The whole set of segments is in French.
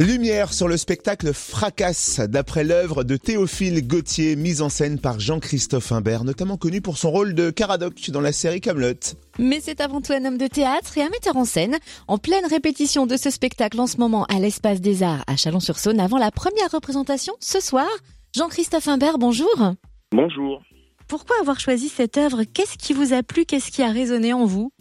Lumière sur le spectacle Fracasse, d'après l'œuvre de Théophile Gauthier, mise en scène par Jean-Christophe Imbert, notamment connu pour son rôle de Caradoc dans la série Camelot. Mais c'est avant tout un homme de théâtre et un metteur en scène. En pleine répétition de ce spectacle en ce moment à l'Espace des Arts à Chalon-sur-Saône, avant la première représentation ce soir. Jean-Christophe Imbert, bonjour. Bonjour. Pourquoi avoir choisi cette œuvre? Qu'est-ce qui vous a plu? Qu'est-ce qui a résonné en vous?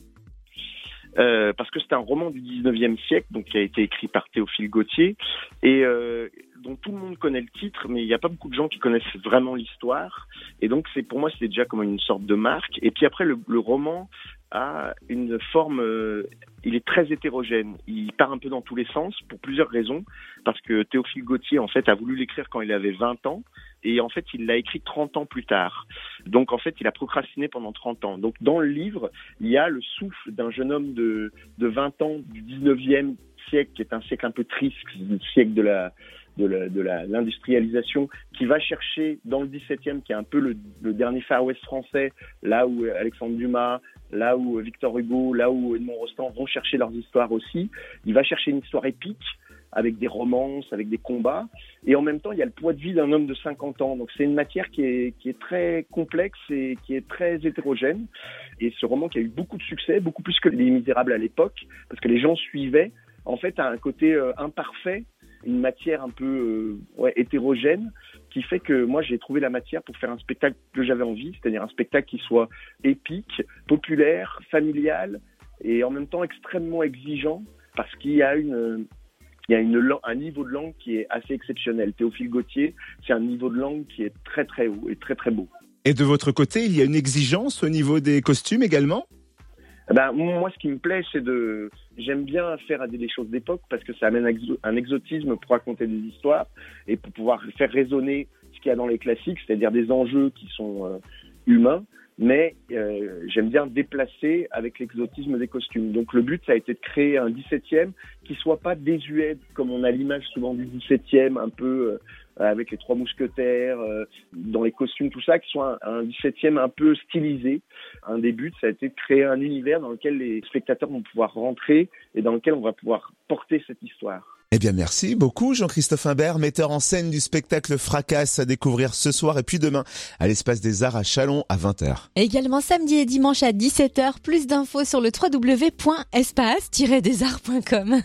Euh, parce que c'est un roman du 19e siècle, donc qui a été écrit par Théophile Gautier, et euh, dont tout le monde connaît le titre, mais il n'y a pas beaucoup de gens qui connaissent vraiment l'histoire. Et donc, c'est pour moi, c'est déjà comme une sorte de marque. Et puis après, le, le roman a une forme, euh, il est très hétérogène. Il part un peu dans tous les sens pour plusieurs raisons. Parce que Théophile Gautier, en fait, a voulu l'écrire quand il avait 20 ans. Et en fait, il l'a écrit 30 ans plus tard. Donc, en fait, il a procrastiné pendant 30 ans. Donc, dans le livre, il y a le souffle d'un jeune homme de, de 20 ans du 19e siècle, qui est un siècle un peu triste, le siècle de la, de l'industrialisation, qui va chercher dans le 17e, qui est un peu le, le, dernier Far West français, là où Alexandre Dumas, là où Victor Hugo, là où Edmond Rostand vont chercher leurs histoires aussi. Il va chercher une histoire épique avec des romances, avec des combats. Et en même temps, il y a le poids de vie d'un homme de 50 ans. Donc c'est une matière qui est, qui est très complexe et qui est très hétérogène. Et ce roman qui a eu beaucoup de succès, beaucoup plus que Les Misérables à l'époque, parce que les gens suivaient, en fait, un côté euh, imparfait une matière un peu euh, hétérogène qui fait que moi j'ai trouvé la matière pour faire un spectacle que j'avais envie, c'est-à-dire un spectacle qui soit épique, populaire, familial et en même temps extrêmement exigeant parce qu'il y a une il y a une, un niveau de langue qui est assez exceptionnel. Théophile Gauthier, c'est un niveau de langue qui est très très haut et très très beau. Et de votre côté, il y a une exigence au niveau des costumes également? Ben, moi, ce qui me plaît, c'est de. J'aime bien faire des choses d'époque parce que ça amène un exotisme pour raconter des histoires et pour pouvoir faire résonner ce qu'il y a dans les classiques, c'est-à-dire des enjeux qui sont euh, humains. Mais euh, j'aime bien déplacer avec l'exotisme des costumes. Donc le but, ça a été de créer un 17e qui soit pas désuet comme on a l'image souvent du 17e, un peu euh, avec les trois mousquetaires, euh, dans les costumes, tout ça, qui soit un, un 17e un peu stylisé. Un des buts, ça a été de créer un univers dans lequel les spectateurs vont pouvoir rentrer et dans lequel on va pouvoir porter cette histoire. Eh bien, merci beaucoup, Jean-Christophe Imbert, metteur en scène du spectacle Fracasse à découvrir ce soir et puis demain à l'Espace des Arts à Chalon à 20h. Également samedi et dimanche à 17h. Plus d'infos sur le www.espace-desarts.com.